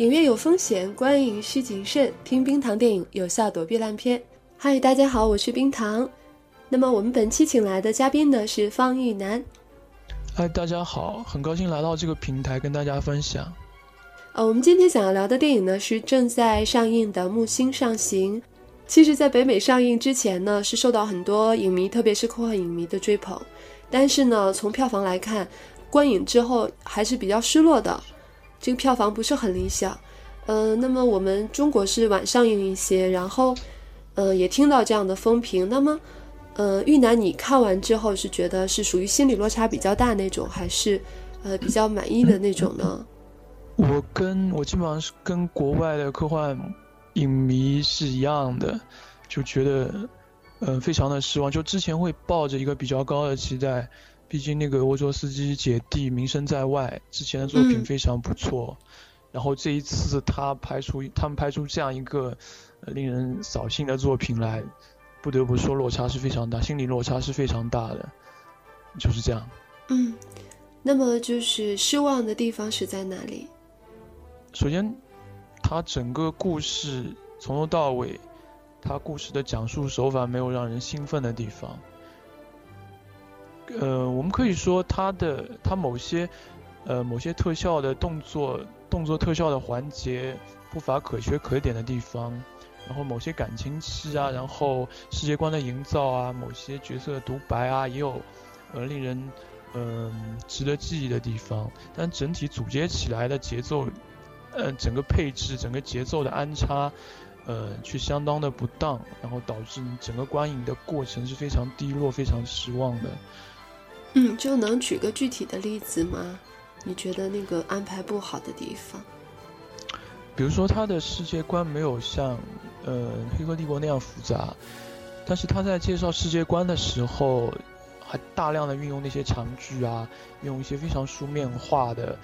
影院有风险，观影需谨慎。听冰糖电影，有效躲避烂片。嗨，大家好，我是冰糖。那么我们本期请来的嘉宾呢是方玉楠。嗨，大家好，很高兴来到这个平台跟大家分享。呃，我们今天想要聊的电影呢是正在上映的《木星上行》。其实，在北美上映之前呢，是受到很多影迷，特别是科幻影迷的追捧。但是呢，从票房来看，观影之后还是比较失落的，这个票房不是很理想。呃，那么我们中国是晚上映一些，然后，呃，也听到这样的风评。那么，呃，玉楠，你看完之后是觉得是属于心理落差比较大那种，还是呃比较满意的那种呢？我跟我基本上是跟国外的科幻。影迷是一样的，就觉得，嗯，非常的失望。就之前会抱着一个比较高的期待，毕竟那个沃卓斯基姐弟名声在外，之前的作品非常不错。然后这一次他拍出他们拍出这样一个令人扫兴的作品来，不得不说落差是非常大，心理落差是非常大的，就是这样。嗯，那么就是失望的地方是在哪里？首先。他整个故事从头到尾，他故事的讲述手法没有让人兴奋的地方。呃，我们可以说它的它某些呃某些特效的动作动作特效的环节不乏可圈可点的地方，然后某些感情戏啊，然后世界观的营造啊，某些角色的独白啊，也有呃令人嗯值得记忆的地方，但整体组接起来的节奏。呃，整个配置、整个节奏的安插，呃，却相当的不当，然后导致你整个观影的过程是非常低落、非常失望的。嗯，就能举个具体的例子吗？你觉得那个安排不好的地方？比如说，他的世界观没有像呃《黑客帝国》那样复杂，但是他在介绍世界观的时候，还大量的运用那些长句啊，用一些非常书面化的。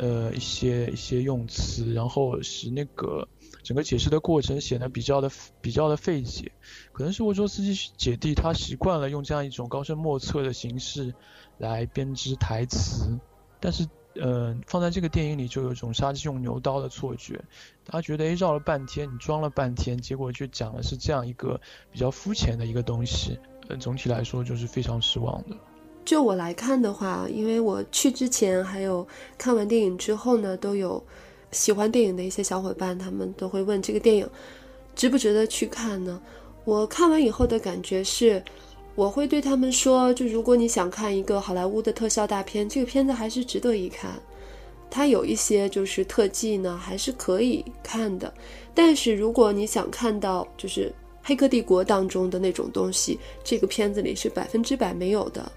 呃，一些一些用词，然后使那个整个解释的过程显得比较的比较的费解。可能是沃卓斯基姐弟他习惯了用这样一种高深莫测的形式来编织台词，但是呃，放在这个电影里就有一种杀鸡用牛刀的错觉。他觉得诶，绕了半天，你装了半天，结果就讲的是这样一个比较肤浅的一个东西。嗯，总体来说就是非常失望的。就我来看的话，因为我去之前还有看完电影之后呢，都有喜欢电影的一些小伙伴，他们都会问这个电影值不值得去看呢？我看完以后的感觉是，我会对他们说，就如果你想看一个好莱坞的特效大片，这个片子还是值得一看。它有一些就是特技呢，还是可以看的。但是如果你想看到就是《黑客帝国》当中的那种东西，这个片子里是百分之百没有的。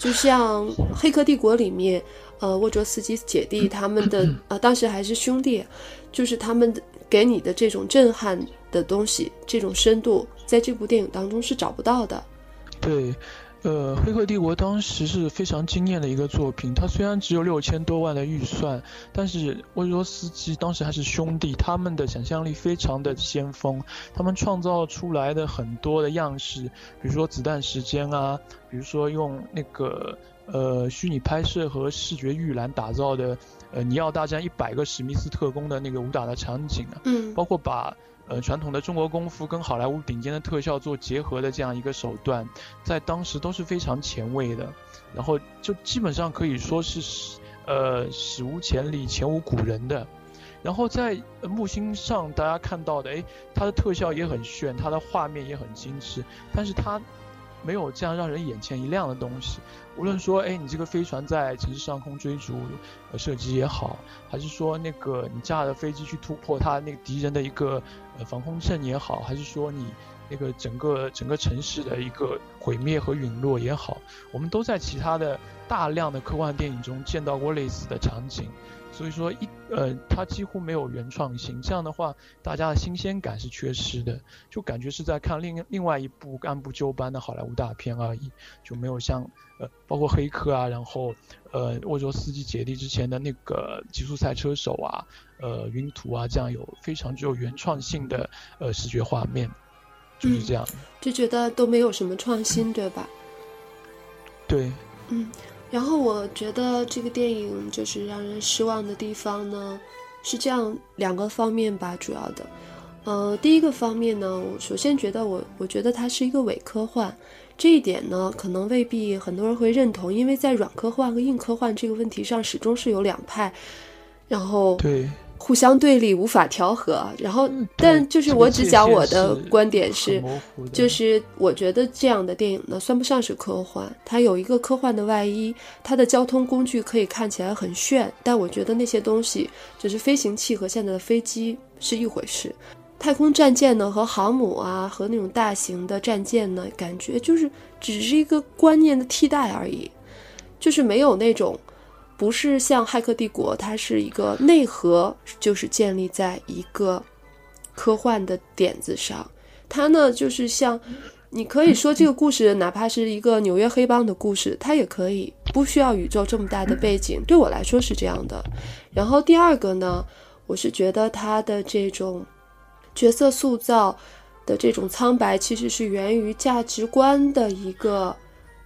就像《黑客帝国》里面，呃，沃卓斯基姐弟他们的，呃，当时还是兄弟，就是他们给你的这种震撼的东西，这种深度，在这部电影当中是找不到的。对。呃，《黑客帝国》当时是非常惊艳的一个作品。它虽然只有六千多万的预算，但是沃卓斯基当时还是兄弟，他们的想象力非常的先锋。他们创造出来的很多的样式，比如说子弹时间啊，比如说用那个呃虚拟拍摄和视觉预览打造的呃尼奥大战一百个史密斯特工的那个武打的场景啊，嗯，包括把。呃，传统的中国功夫跟好莱坞顶尖的特效做结合的这样一个手段，在当时都是非常前卫的，然后就基本上可以说是呃史无前例、前无古人的。然后在木星上大家看到的，哎，它的特效也很炫，它的画面也很精致，但是它。没有这样让人眼前一亮的东西。无论说，哎，你这个飞船在城市上空追逐，呃，射击也好，还是说那个你驾着飞机去突破他那个敌人的一个呃防空阵也好，还是说你那个整个整个城市的一个毁灭和陨落也好，我们都在其他的大量的科幻电影中见到过类似的场景。所以说一呃，它几乎没有原创性，这样的话，大家的新鲜感是缺失的，就感觉是在看另另外一部按部就班的好莱坞大片而已，就没有像呃，包括黑客啊，然后呃，沃卓斯基姐弟之前的那个极速赛车手啊，呃，云图啊，这样有非常具有原创性的呃视觉画面，就是这样，就觉得都没有什么创新，对吧？对，嗯。然后我觉得这个电影就是让人失望的地方呢，是这样两个方面吧，主要的。呃，第一个方面呢，我首先觉得我我觉得它是一个伪科幻，这一点呢，可能未必很多人会认同，因为在软科幻和硬科幻这个问题上，始终是有两派，然后对互相对立，无法调和。然后，但就是我只讲我的观点是，就是我觉得这样的电影呢，算不上是科幻，它有一个科幻的外衣，它的交通工具可以看起来很炫，但我觉得那些东西，就是飞行器和现在的飞机是一回事。太空战舰呢，和航母啊，和那种大型的战舰呢，感觉就是只是一个观念的替代而已，就是没有那种，不是像《骇客帝国》，它是一个内核，就是建立在一个科幻的点子上。它呢，就是像，你可以说这个故事，哪怕是一个纽约黑帮的故事，它也可以不需要宇宙这么大的背景。对我来说是这样的。然后第二个呢，我是觉得它的这种。角色塑造的这种苍白，其实是源于价值观的一个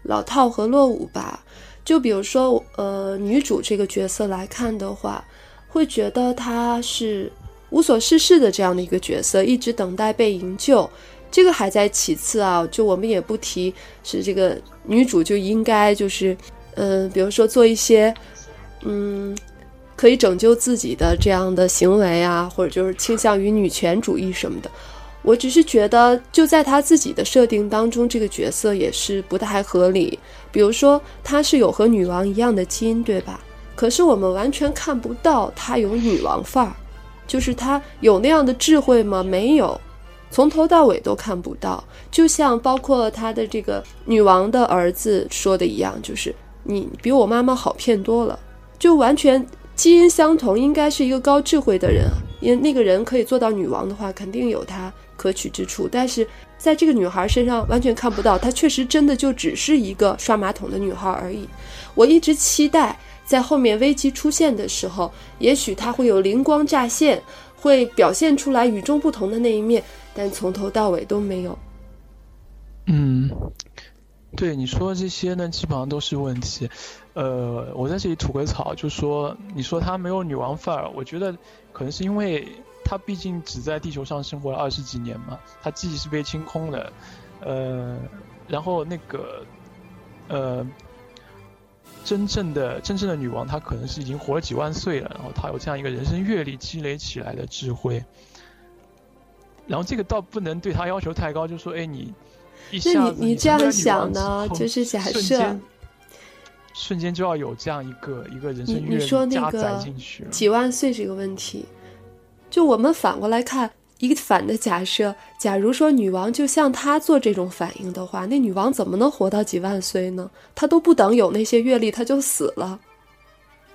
老套和落伍吧。就比如说，呃，女主这个角色来看的话，会觉得她是无所事事的这样的一个角色，一直等待被营救。这个还在其次啊，就我们也不提是这个女主就应该就是，嗯，比如说做一些，嗯。可以拯救自己的这样的行为啊，或者就是倾向于女权主义什么的，我只是觉得就在她自己的设定当中，这个角色也是不太合理。比如说，他是有和女王一样的基因，对吧？可是我们完全看不到他有女王范儿，就是他有那样的智慧吗？没有，从头到尾都看不到。就像包括他的这个女王的儿子说的一样，就是你比我妈妈好骗多了，就完全。基因相同，应该是一个高智慧的人。因为那个人可以做到女王的话，肯定有他可取之处。但是在这个女孩身上完全看不到，她确实真的就只是一个刷马桶的女孩而已。我一直期待在后面危机出现的时候，也许她会有灵光乍现，会表现出来与众不同的那一面，但从头到尾都没有。嗯，对你说的这些呢，基本上都是问题。呃，我在这里吐个槽，就说你说她没有女王范儿，我觉得可能是因为他毕竟只在地球上生活了二十几年嘛，他记忆是被清空的，呃，然后那个呃，真正的真正的女王，她可能是已经活了几万岁了，然后她有这样一个人生阅历积累起来的智慧，然后这个倒不能对她要求太高，就说哎你一下子你这样想呢，就是假设。瞬间就要有这样一个一个人生阅历加载进去，几万岁这个问题，就我们反过来看一个反的假设，假如说女王就像她做这种反应的话，那女王怎么能活到几万岁呢？她都不等有那些阅历，她就死了。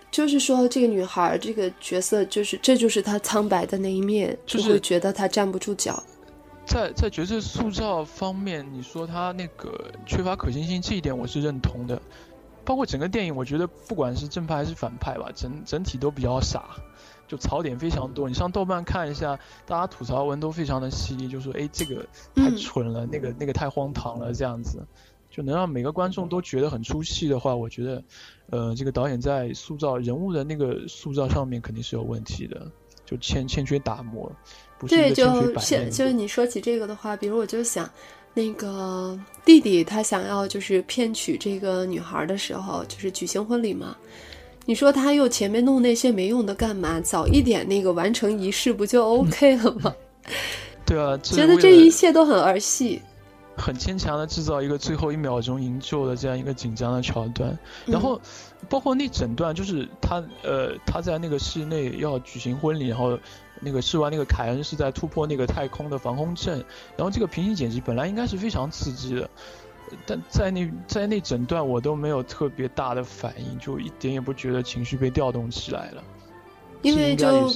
就是说，这个女孩这个角色，就是这就是她苍白的那一面，就会觉得她站不住脚。在在角色塑造方面，你说她那个缺乏可行性，这一点我是认同的。包括整个电影，我觉得不管是正派还是反派吧，整整体都比较傻，就槽点非常多。你上豆瓣看一下，大家吐槽文都非常的犀利，就说哎这个太蠢了，那个那个太荒唐了，这样子，就能让每个观众都觉得很出戏的话，我觉得，呃，这个导演在塑造人物的那个塑造上面肯定是有问题的，就欠欠缺打磨，不是对，就现就是你说起这个的话，比如我就想。那个弟弟他想要就是骗取这个女孩的时候，就是举行婚礼嘛。你说他又前面弄那些没用的干嘛？早一点那个完成仪式不就 OK 了吗？对啊，觉得这一切都很儿戏，很牵强的制造一个最后一秒钟营救的这样一个紧张的桥段。然后包括那整段，就是他呃他在那个室内要举行婚礼，然后。那个试完那个凯恩是在突破那个太空的防空阵，然后这个平行剪辑本来应该是非常刺激的，但在那在那整段我都没有特别大的反应，就一点也不觉得情绪被调动起来了。因为就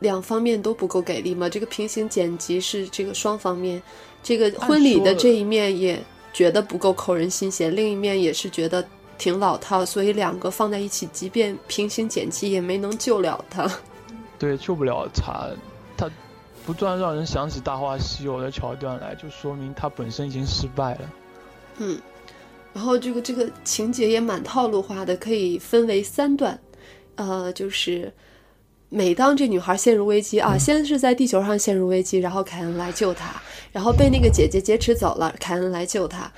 两方面都不够给力嘛，这个平行剪辑是这个双方面，这个婚礼的这一面也觉得不够扣人心弦，另一面也是觉得挺老套，所以两个放在一起，即便平行剪辑也没能救了他。对，救不了他，他不断让人想起《大话西游》的桥段来，就说明他本身已经失败了。嗯，然后这个这个情节也蛮套路化的，可以分为三段，呃，就是每当这女孩陷入危机啊，先是在地球上陷入危机，然后凯恩来救她，然后被那个姐姐劫持走了，凯恩来救她，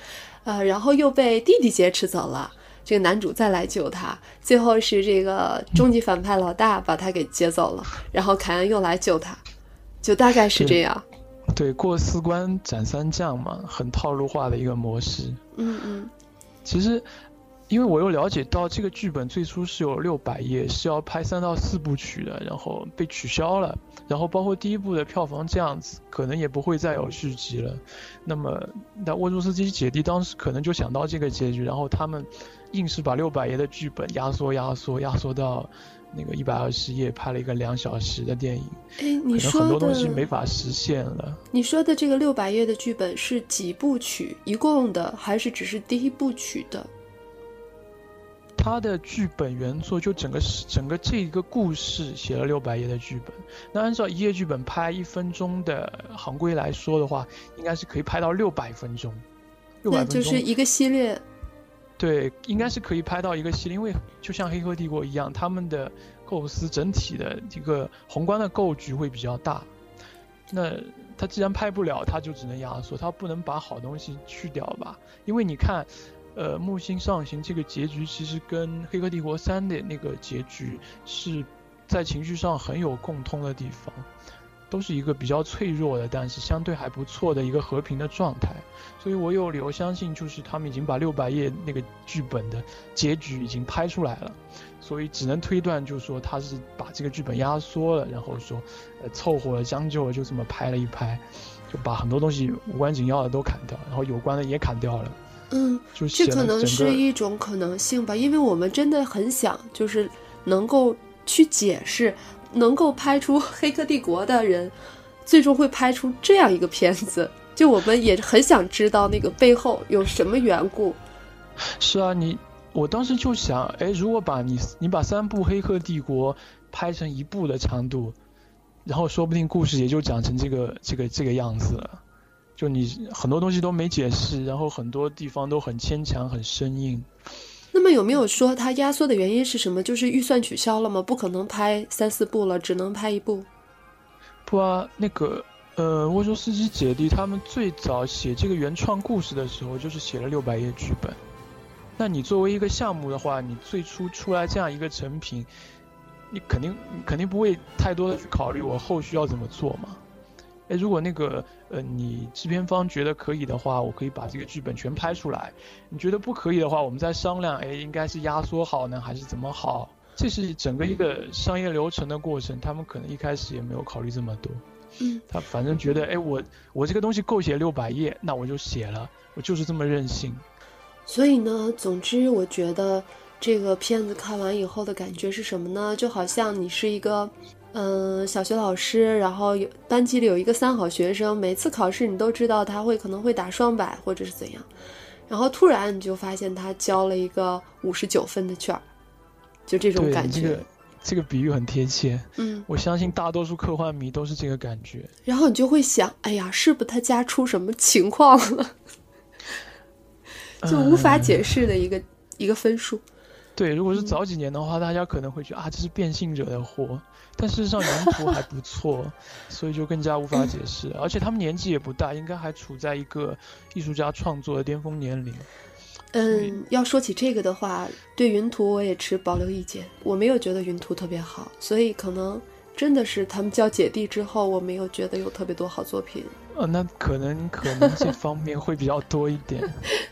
呃，然后又被弟弟劫持走了，这个男主再来救她，最后是这个终极反派老大把她给劫走了，然后凯恩又来救她，就大概是这样。对，过四关斩三将嘛，很套路化的一个模式。嗯嗯，其实。因为我又了解到这个剧本最初是有六百页，是要拍三到四部曲的，然后被取消了，然后包括第一部的票房这样子，可能也不会再有续集了。那么，那沃卓斯基姐弟当时可能就想到这个结局，然后他们硬是把六百页的剧本压缩、压缩、压缩到那个一百二十页，拍了一个两小时的电影。哎，你说很多东西没法实现了。你说的这个六百页的剧本是几部曲一共的，还是只是第一部曲的？他的剧本原作就整个整个这一个故事写了六百页的剧本，那按照一页剧本拍一分钟的行规来说的话，应该是可以拍到六百分钟。六百分钟就是一个系列。对，应该是可以拍到一个系列，因为就像《黑客帝国》一样，他们的构思整体的一个宏观的构局会比较大。那他既然拍不了，他就只能压缩，他不能把好东西去掉吧？因为你看。呃，木星上行这个结局其实跟《黑客帝国三》的那个结局是在情绪上很有共通的地方，都是一个比较脆弱的，但是相对还不错的一个和平的状态。所以我有理由相信，就是他们已经把六百页那个剧本的结局已经拍出来了，所以只能推断，就是说他是把这个剧本压缩了，然后说呃凑合了将就了，就这么拍了一拍，就把很多东西无关紧要的都砍掉，然后有关的也砍掉了。嗯，这可能是一种可能性吧，因为我们真的很想，就是能够去解释，能够拍出《黑客帝国》的人，最终会拍出这样一个片子，就我们也很想知道那个背后有什么缘故。是啊，你我当时就想，哎，如果把你你把三部《黑客帝国》拍成一部的长度，然后说不定故事也就讲成这个这个这个样子了。就你很多东西都没解释，然后很多地方都很牵强、很生硬。那么有没有说它压缩的原因是什么？就是预算取消了吗？不可能拍三四部了，只能拍一部。不啊，那个呃，沃卓斯基姐弟他们最早写这个原创故事的时候，就是写了六百页剧本。那你作为一个项目的话，你最初出来这样一个成品，你肯定肯定不会太多的去考虑我后续要怎么做嘛。哎，如果那个呃，你制片方觉得可以的话，我可以把这个剧本全拍出来。你觉得不可以的话，我们再商量。哎，应该是压缩好呢，还是怎么好？这是整个一个商业流程的过程。他们可能一开始也没有考虑这么多。嗯。他反正觉得，哎，我我这个东西够写六百页，那我就写了，我就是这么任性。所以呢，总之，我觉得这个片子看完以后的感觉是什么呢？就好像你是一个。嗯，小学老师，然后有班级里有一个三好学生，每次考试你都知道他会可能会打双百或者是怎样，然后突然你就发现他交了一个五十九分的卷儿，就这种感觉。这个这个比喻很贴切。嗯，我相信大多数科幻迷都是这个感觉。然后你就会想，哎呀，是不是他家出什么情况了？就无法解释的一个一个分数。对，如果是早几年的话，大家可能会觉得啊，这是变性者的祸。但事实上，原图还不错，所以就更加无法解释。而且他们年纪也不大，应该还处在一个艺术家创作的巅峰年龄。嗯，要说起这个的话，对云图我也持保留意见。我没有觉得云图特别好，所以可能真的是他们叫姐弟之后，我没有觉得有特别多好作品。呃，那可能可能这方面会比较多一点，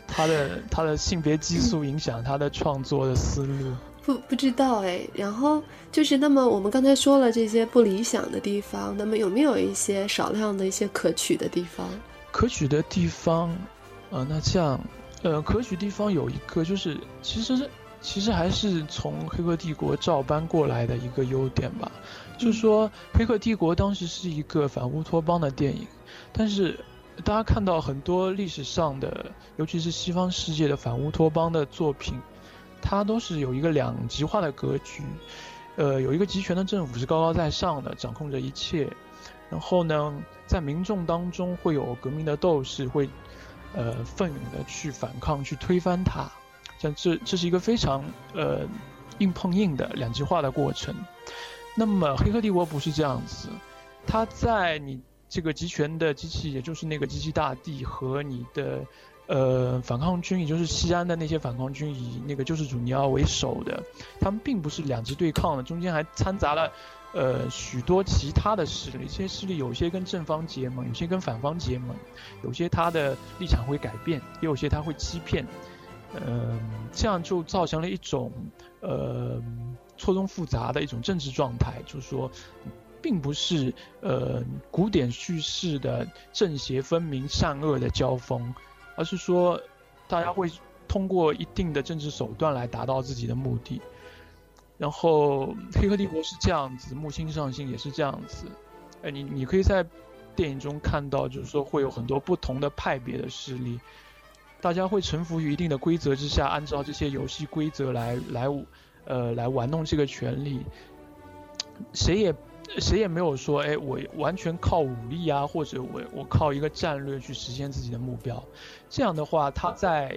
他的他的性别激素影响他的创作的思路。不不知道哎，然后就是那么我们刚才说了这些不理想的地方，那么有没有一些少量的一些可取的地方？可取的地方，呃，那这样，呃，可取地方有一个就是，其实其实还是从《黑客帝国》照搬过来的一个优点吧，就是说《黑客帝国》当时是一个反乌托邦的电影，但是大家看到很多历史上的，尤其是西方世界的反乌托邦的作品。它都是有一个两极化的格局，呃，有一个集权的政府是高高在上的，掌控着一切。然后呢，在民众当中会有革命的斗士，会呃奋勇的去反抗，去推翻它。像这这是一个非常呃硬碰硬的两极化的过程。那么《黑客帝国》不是这样子，它在你这个集权的机器，也就是那个机器大帝和你的呃反抗军，也就是西安的那些反抗军，以那个救世主尼奥为首的，他们并不是两极对抗的，中间还掺杂了呃许多其他的势力，这些势力有些跟正方结盟，有些跟反方结盟，有些他的立场会改变，也有些他会欺骗。嗯，这样就造成了一种呃错综复杂的一种政治状态，就是说，并不是呃古典叙事的正邪分明、善恶的交锋，而是说大家会通过一定的政治手段来达到自己的目的。然后《黑客帝国》是这样子，《木星上星》也是这样子。哎，你你可以在电影中看到，就是说会有很多不同的派别的势力。大家会臣服于一定的规则之下，按照这些游戏规则来来，呃，来玩弄这个权利。谁也谁也没有说，哎，我完全靠武力啊，或者我我靠一个战略去实现自己的目标。这样的话，他在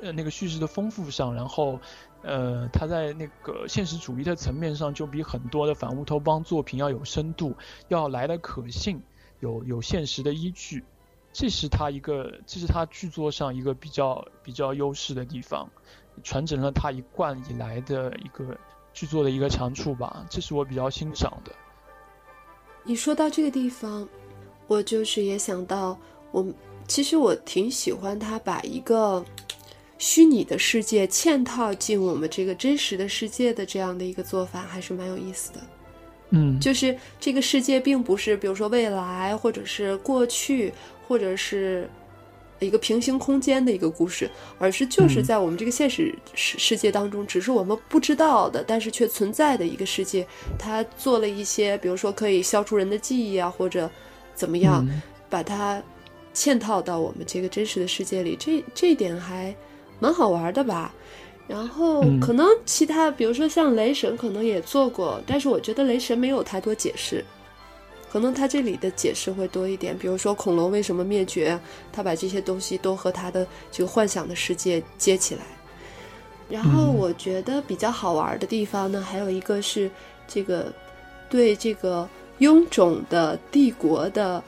呃那个叙事的丰富上，然后呃，他在那个现实主义的层面上，就比很多的反乌托邦作品要有深度，要来的可信，有有现实的依据。这是他一个，这是他剧作上一个比较比较优势的地方，传承了他一贯以来的一个剧作的一个长处吧，这是我比较欣赏的。你说到这个地方，我就是也想到，我其实我挺喜欢他把一个虚拟的世界嵌套进我们这个真实的世界的这样的一个做法，还是蛮有意思的。嗯，就是这个世界并不是，比如说未来或者是过去。或者是一个平行空间的一个故事，而是就是在我们这个现实世世界当中，只是我们不知道的，但是却存在的一个世界。他做了一些，比如说可以消除人的记忆啊，或者怎么样，把它嵌套到我们这个真实的世界里。这这一点还蛮好玩的吧？然后可能其他，比如说像雷神，可能也做过，但是我觉得雷神没有太多解释。可能他这里的解释会多一点，比如说恐龙为什么灭绝，他把这些东西都和他的这个幻想的世界接起来。然后我觉得比较好玩的地方呢，还有一个是这个对这个臃肿的帝国的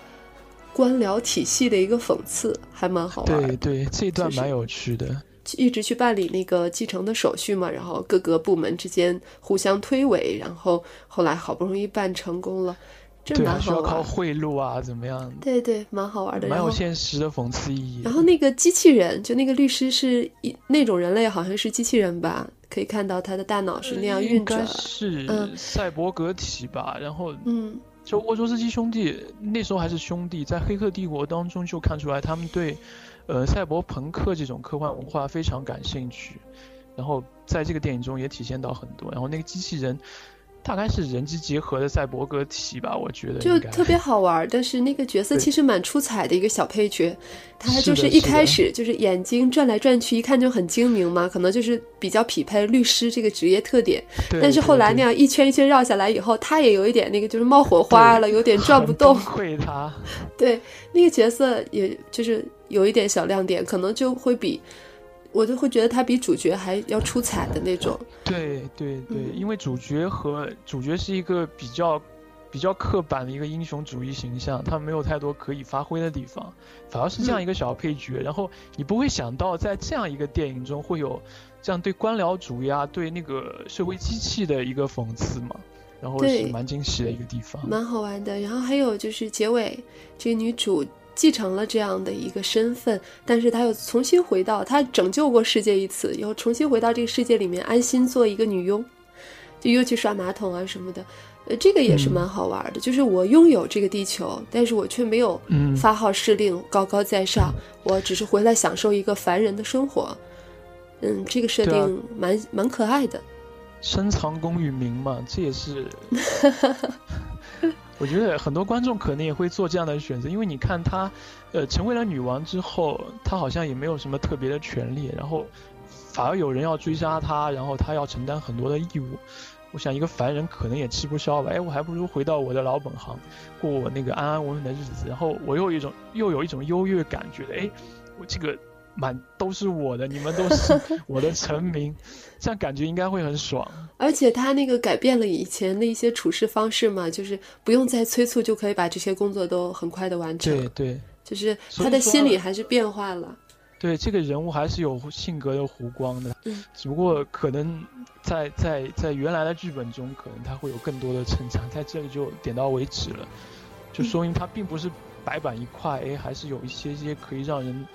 官僚体系的一个讽刺，还蛮好玩。对对，这段蛮有趣的。一直去办理那个继承的手续嘛，然后各个部门之间互相推诿，然后后来好不容易办成功了。对，需要靠贿赂啊，怎么样？对对，蛮好玩的，蛮有现实的讽刺意义。然后那个机器人，就那个律师是一那种人类，好像是机器人吧？可以看到他的大脑是那样运转，是赛博格体吧？然后，嗯，就沃卓斯基兄弟那时候还是兄弟，在《黑客帝国》当中就看出来他们对，呃，赛博朋克这种科幻文化非常感兴趣，然后在这个电影中也体现到很多。然后那个机器人。大概是人机结合的赛博格体吧，我觉得就特别好玩。但是那个角色其实蛮出彩的一个小配角，他就是一开始就是眼睛转来转去，一看就很精明嘛，可能就是比较匹配律师这个职业特点。但是后来那样一圈一圈绕下来以后，他也有一点那个就是冒火花了，有点转不动。会他。对，那个角色也就是有一点小亮点，可能就会比。我就会觉得他比主角还要出彩的那种。对对对，因为主角和主角是一个比较比较刻板的一个英雄主义形象，他没有太多可以发挥的地方，反而是这样一个小配角。然后你不会想到在这样一个电影中会有这样对官僚主义啊、对那个社会机器的一个讽刺嘛，然后是蛮惊喜的一个地方，蛮好玩的。然后还有就是结尾这个女主。继承了这样的一个身份，但是他又重新回到他拯救过世界一次，又重新回到这个世界里面安心做一个女佣，就又去刷马桶啊什么的，呃，这个也是蛮好玩的。就是我拥有这个地球，但是我却没有发号施令、高高在上，我只是回来享受一个凡人的生活。嗯，这个设定蛮蛮可爱的。深藏功与名嘛，这也是。我觉得很多观众可能也会做这样的选择，因为你看她，呃，成为了女王之后，她好像也没有什么特别的权利，然后反而有人要追杀她，然后她要承担很多的义务。我想一个凡人可能也吃不消吧，哎，我还不如回到我的老本行，过我那个安安稳稳的日子，然后我又一种又有一种优越感，觉得哎，我这个满都是我的，你们都是 我的臣民，这样感觉应该会很爽。而且他那个改变了以前的一些处事方式嘛，就是不用再催促就可以把这些工作都很快的完成。对对，就是他的心理还是变化了。对，这个人物还是有性格的弧光的。嗯，只不过可能在在在原来的剧本中，可能他会有更多的成长，在这里就点到为止了，就说明他并不是白板一块，哎，还是有一些些可以让人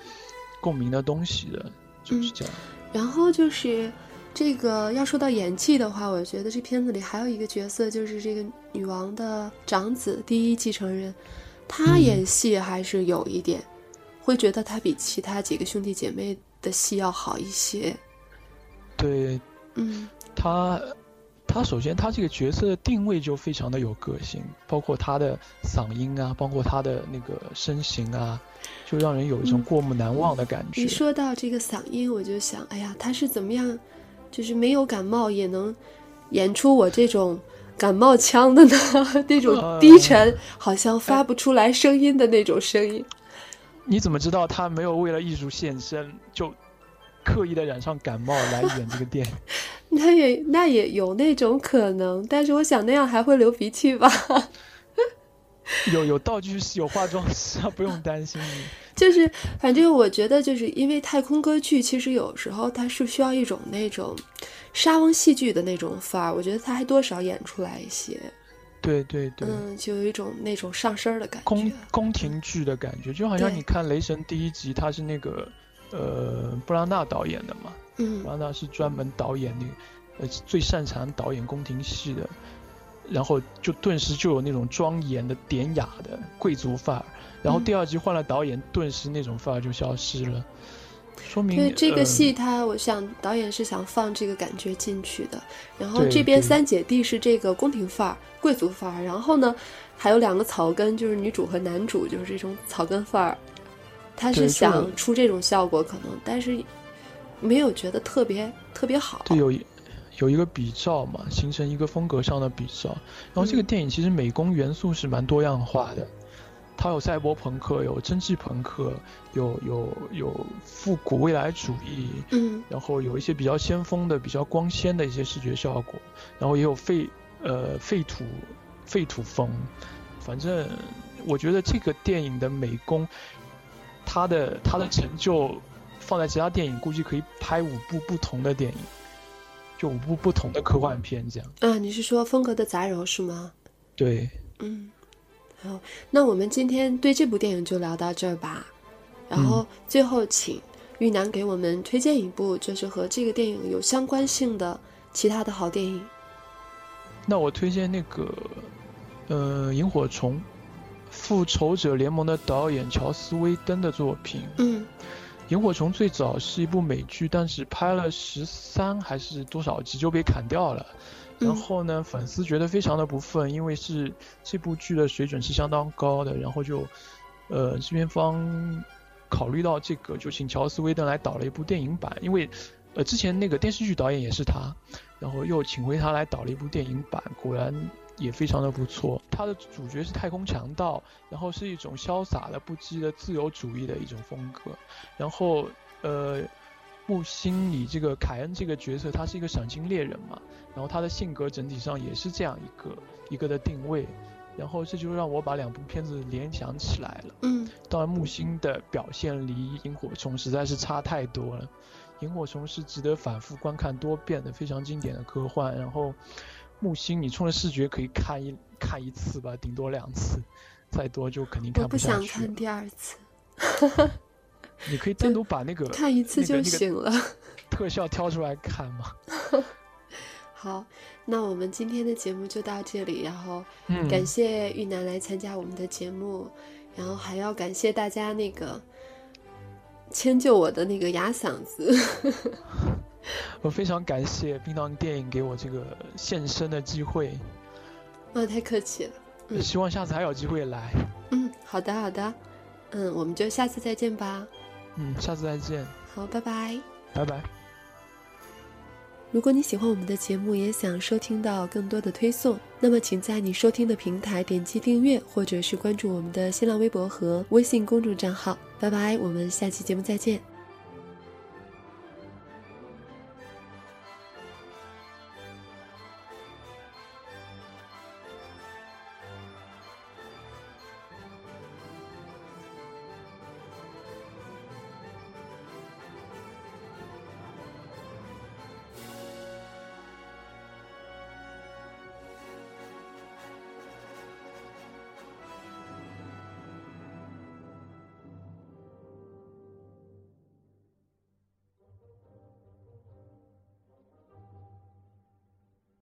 共鸣的东西的，就是这样。然后就是。这个要说到演技的话，我觉得这片子里还有一个角色，就是这个女王的长子，第一继承人，他演戏还是有一点，会觉得他比其他几个兄弟姐妹的戏要好一些。对，嗯，他，他首先他这个角色的定位就非常的有个性，包括他的嗓音啊，包括他的那个身形啊，就让人有一种过目难忘的感觉。一说到这个嗓音，我就想，哎呀，他是怎么样？就是没有感冒也能演出我这种感冒腔的呢？那种低沉，好像发不出来声音的那种声音。你怎么知道他没有为了艺术献身，就刻意的染上感冒来演这个电影？那也那也有那种可能，但是我想那样还会流鼻涕吧。有有道具有化妆师啊，不用担心。就是，反正我觉得，就是因为太空歌剧，其实有时候它是需要一种那种沙翁戏剧的那种范儿。我觉得它还多少演出来一些。对对对。嗯，就有一种那种上身的感觉。宫宫廷剧的感觉，就好像你看《雷神》第一集，他是那个呃布拉纳导演的嘛。嗯。布拉纳是专门导演那个呃最擅长导演宫廷戏的。然后就顿时就有那种庄严的、典雅的贵族范儿。然后第二集换了导演，顿时那种范儿就消失了，说明对这个戏，他我想导演是想放这个感觉进去的。然后这边三姐弟是这个宫廷范儿、贵族范儿。然后呢，还有两个草根，就是女主和男主，就是这种草根范儿。他是想出这种效果，可能，但是没有觉得特别特别好。对，有。有一个比照嘛，形成一个风格上的比照。然后这个电影其实美工元素是蛮多样化的，它有赛博朋克，有蒸汽朋克，有有有复古未来主义，嗯，然后有一些比较先锋的、比较光鲜的一些视觉效果，然后也有废呃废土废土风。反正我觉得这个电影的美工，它的他的成就放在其他电影，估计可以拍五部不同的电影。就五部不同的科幻片，这样啊？你是说风格的杂糅是吗？对，嗯，好，那我们今天对这部电影就聊到这儿吧。然后最后，请玉楠给我们推荐一部，就是和这个电影有相关性的其他的好电影。那我推荐那个，呃，《萤火虫》，复仇者联盟的导演乔斯·威登的作品。嗯。萤火虫最早是一部美剧，但是拍了十三还是多少集就被砍掉了。然后呢，粉丝觉得非常的不忿，因为是这部剧的水准是相当高的。然后就，呃，制片方考虑到这个，就请乔斯·威登来导了一部电影版。因为，呃，之前那个电视剧导演也是他，然后又请回他来导了一部电影版。果然。也非常的不错，它的主角是太空强盗，然后是一种潇洒的、不羁的自由主义的一种风格。然后，呃，木星里这个凯恩这个角色，他是一个赏金猎人嘛，然后他的性格整体上也是这样一个一个的定位。然后这就让我把两部片子联想起来了。嗯，当然木星的表现离萤火虫实在是差太多了。萤火虫是值得反复观看多遍的非常经典的科幻，然后。木星，你冲着视觉可以看一看一次吧，顶多两次，再多就肯定看不下去。不想看第二次。你可以单独把那个 看一次就行了。特效挑出来看嘛。好，那我们今天的节目就到这里，然后感谢玉楠来参加我们的节目，然后还要感谢大家那个迁就我的那个哑嗓子。我非常感谢冰糖电影给我这个现身的机会。啊，太客气了。希望下次还有机会来。嗯，好的好的。嗯，我们就下次再见吧。嗯，下次再见。好，拜拜。拜拜。如果你喜欢我们的节目，也想收听到更多的推送，那么请在你收听的平台点击订阅，或者是关注我们的新浪微博和微信公众账号。拜拜，我们下期节目再见。